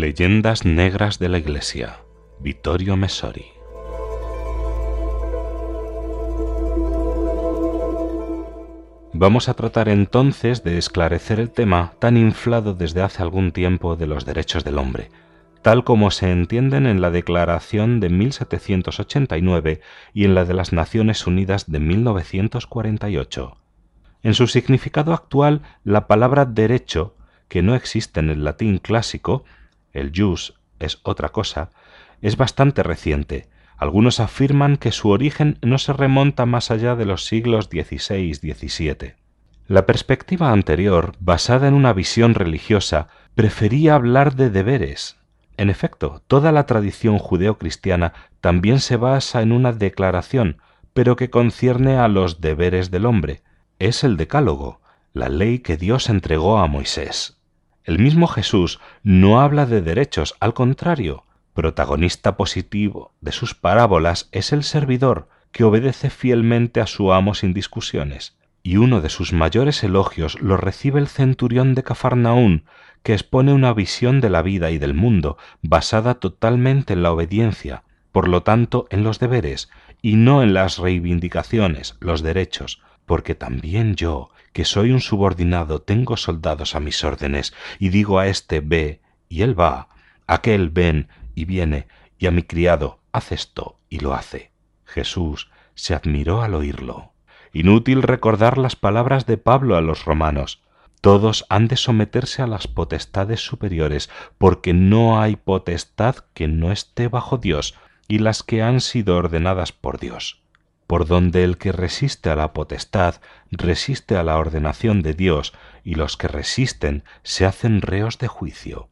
Leyendas Negras de la Iglesia. Vittorio Messori. Vamos a tratar entonces de esclarecer el tema tan inflado desde hace algún tiempo de los derechos del hombre, tal como se entienden en la Declaración de 1789 y en la de las Naciones Unidas de 1948. En su significado actual, la palabra derecho, que no existe en el latín clásico, el jus es otra cosa, es bastante reciente. Algunos afirman que su origen no se remonta más allá de los siglos XVI y XVII. La perspectiva anterior, basada en una visión religiosa, prefería hablar de deberes. En efecto, toda la tradición judeocristiana también se basa en una declaración, pero que concierne a los deberes del hombre. Es el decálogo, la ley que Dios entregó a Moisés. El mismo Jesús no habla de derechos, al contrario, protagonista positivo de sus parábolas es el servidor que obedece fielmente a su amo sin discusiones, y uno de sus mayores elogios lo recibe el centurión de Cafarnaún, que expone una visión de la vida y del mundo basada totalmente en la obediencia, por lo tanto en los deberes, y no en las reivindicaciones, los derechos, porque también yo, que soy un subordinado, tengo soldados a mis órdenes, y digo a éste ve, y él va, aquel ven y viene, y a mi criado haz esto, y lo hace. Jesús se admiró al oírlo. Inútil recordar las palabras de Pablo a los romanos. Todos han de someterse a las potestades superiores, porque no hay potestad que no esté bajo Dios, y las que han sido ordenadas por Dios por donde el que resiste a la potestad resiste a la ordenación de Dios, y los que resisten se hacen reos de juicio.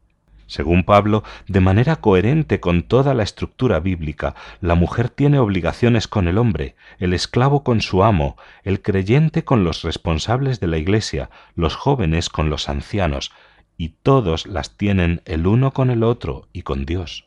Según Pablo, de manera coherente con toda la estructura bíblica, la mujer tiene obligaciones con el hombre, el esclavo con su amo, el creyente con los responsables de la Iglesia, los jóvenes con los ancianos, y todos las tienen el uno con el otro y con Dios.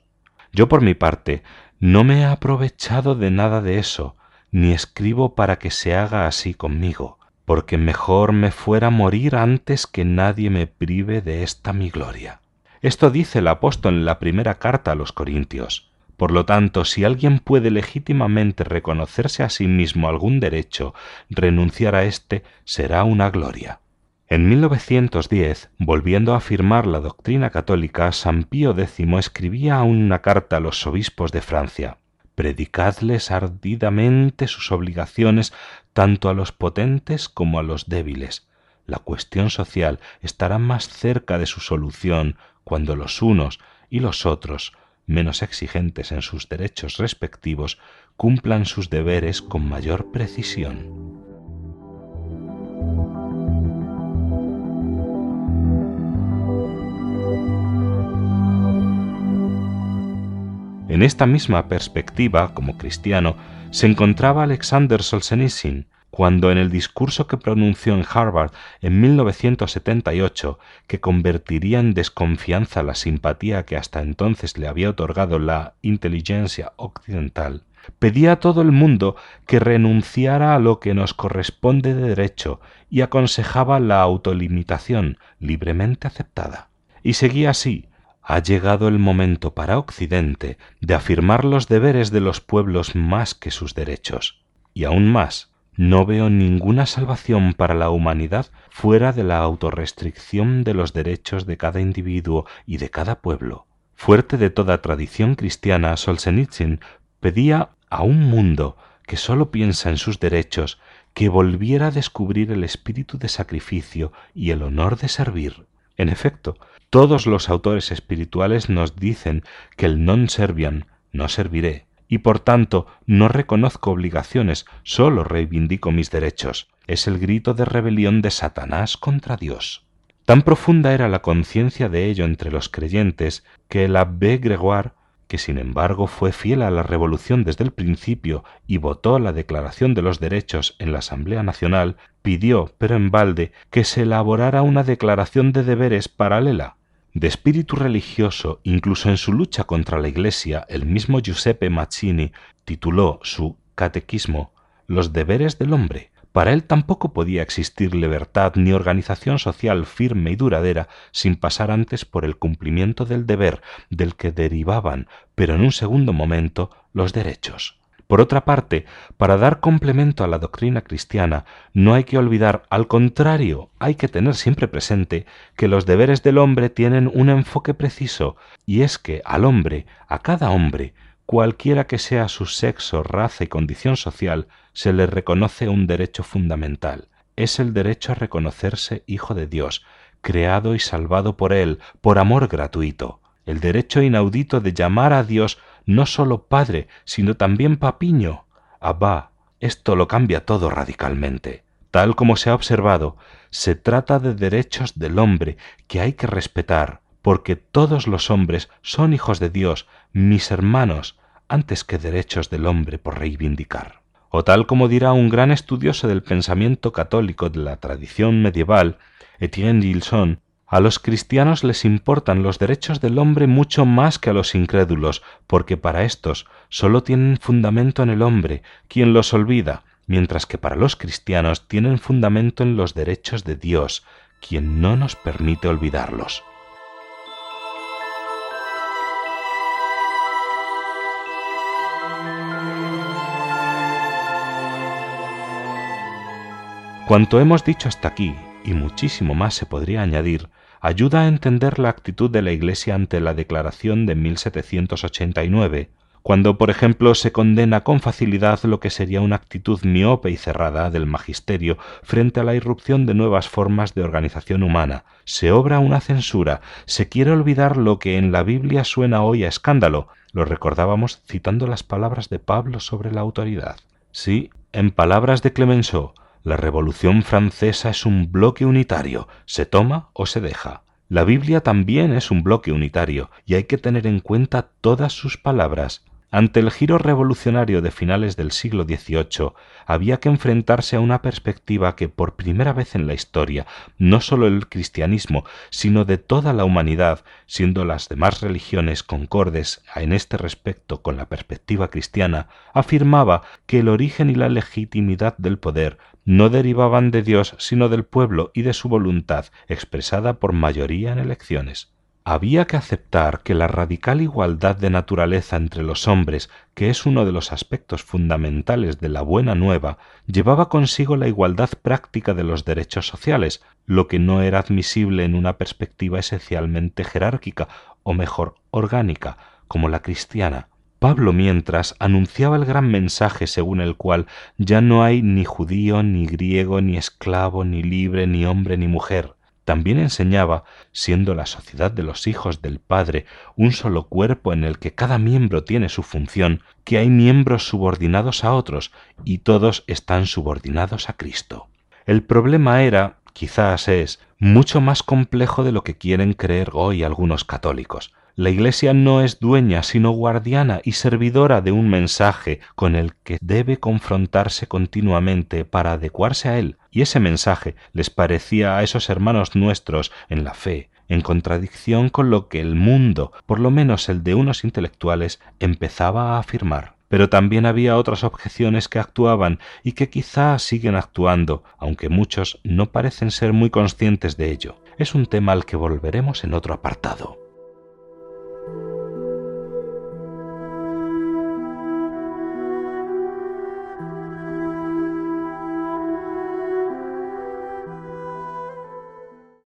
Yo por mi parte no me he aprovechado de nada de eso, ni escribo para que se haga así conmigo, porque mejor me fuera morir antes que nadie me prive de esta mi gloria. Esto dice el apóstol en la primera carta a los Corintios. Por lo tanto, si alguien puede legítimamente reconocerse a sí mismo algún derecho, renunciar a éste será una gloria. En 1910, volviendo a afirmar la doctrina católica, San Pío X escribía una carta a los obispos de Francia predicadles ardidamente sus obligaciones tanto a los potentes como a los débiles. La cuestión social estará más cerca de su solución cuando los unos y los otros, menos exigentes en sus derechos respectivos, cumplan sus deberes con mayor precisión. En esta misma perspectiva, como cristiano, se encontraba Alexander Solzhenitsyn, cuando en el discurso que pronunció en Harvard en 1978, que convertiría en desconfianza la simpatía que hasta entonces le había otorgado la inteligencia occidental, pedía a todo el mundo que renunciara a lo que nos corresponde de derecho y aconsejaba la autolimitación libremente aceptada. Y seguía así, ha llegado el momento para Occidente de afirmar los deberes de los pueblos más que sus derechos. Y aún más, no veo ninguna salvación para la humanidad fuera de la autorrestricción de los derechos de cada individuo y de cada pueblo. Fuerte de toda tradición cristiana, Solzhenitsyn pedía a un mundo que sólo piensa en sus derechos que volviera a descubrir el espíritu de sacrificio y el honor de servir. En efecto, todos los autores espirituales nos dicen que el non serviam, no serviré, y por tanto no reconozco obligaciones, sólo reivindico mis derechos. Es el grito de rebelión de Satanás contra Dios. Tan profunda era la conciencia de ello entre los creyentes que el abbé Gregoire, que sin embargo fue fiel a la revolución desde el principio y votó la Declaración de los Derechos en la Asamblea Nacional, pidió, pero en balde, que se elaborara una declaración de deberes paralela, de espíritu religioso, incluso en su lucha contra la Iglesia, el mismo Giuseppe Mazzini tituló su Catequismo Los deberes del hombre, Para él tampoco podía existir libertad ni organización social firme y duradera sin pasar antes por el cumplimiento del deber del que derivaban, pero en un segundo momento, los derechos. Por otra parte, para dar complemento a la doctrina cristiana, no hay que olvidar, al contrario, hay que tener siempre presente que los deberes del hombre tienen un enfoque preciso, y es que al hombre, a cada hombre, cualquiera que sea su sexo, raza y condición social, se le reconoce un derecho fundamental. Es el derecho a reconocerse hijo de Dios, creado y salvado por Él, por amor gratuito. El derecho inaudito de llamar a Dios no sólo Padre, sino también Papiño. Abba, esto lo cambia todo radicalmente. Tal como se ha observado, se trata de derechos del hombre que hay que respetar, porque todos los hombres son hijos de Dios, mis hermanos, antes que derechos del hombre por reivindicar. O tal como dirá un gran estudioso del pensamiento católico de la tradición medieval, Etienne Gilson, a los cristianos les importan los derechos del hombre mucho más que a los incrédulos, porque para éstos sólo tienen fundamento en el hombre, quien los olvida, mientras que para los cristianos tienen fundamento en los derechos de Dios, quien no nos permite olvidarlos. Cuanto hemos dicho hasta aquí, y muchísimo más se podría añadir, ayuda a entender la actitud de la Iglesia ante la declaración de 1789, cuando, por ejemplo, se condena con facilidad lo que sería una actitud miope y cerrada del magisterio frente a la irrupción de nuevas formas de organización humana, se obra una censura, se quiere olvidar lo que en la Biblia suena hoy a escándalo, lo recordábamos citando las palabras de Pablo sobre la autoridad. Sí, en palabras de Clemenceau, la Revolución Francesa es un bloque unitario, se toma o se deja. La Biblia también es un bloque unitario, y hay que tener en cuenta todas sus palabras, ante el giro revolucionario de finales del siglo XVIII, había que enfrentarse a una perspectiva que por primera vez en la historia, no sólo el cristianismo, sino de toda la humanidad, siendo las demás religiones concordes en este respecto con la perspectiva cristiana, afirmaba que el origen y la legitimidad del poder no derivaban de Dios, sino del pueblo y de su voluntad, expresada por mayoría en elecciones había que aceptar que la radical igualdad de naturaleza entre los hombres, que es uno de los aspectos fundamentales de la buena nueva, llevaba consigo la igualdad práctica de los derechos sociales, lo que no era admisible en una perspectiva esencialmente jerárquica, o mejor, orgánica, como la cristiana. Pablo mientras anunciaba el gran mensaje según el cual ya no hay ni judío, ni griego, ni esclavo, ni libre, ni hombre, ni mujer, también enseñaba, siendo la sociedad de los hijos del Padre un solo cuerpo en el que cada miembro tiene su función, que hay miembros subordinados a otros y todos están subordinados a Cristo. El problema era, quizás es, mucho más complejo de lo que quieren creer hoy algunos católicos. La Iglesia no es dueña, sino guardiana y servidora de un mensaje con el que debe confrontarse continuamente para adecuarse a él, y ese mensaje les parecía a esos hermanos nuestros en la fe, en contradicción con lo que el mundo, por lo menos el de unos intelectuales, empezaba a afirmar. Pero también había otras objeciones que actuaban y que quizá siguen actuando, aunque muchos no parecen ser muy conscientes de ello. Es un tema al que volveremos en otro apartado.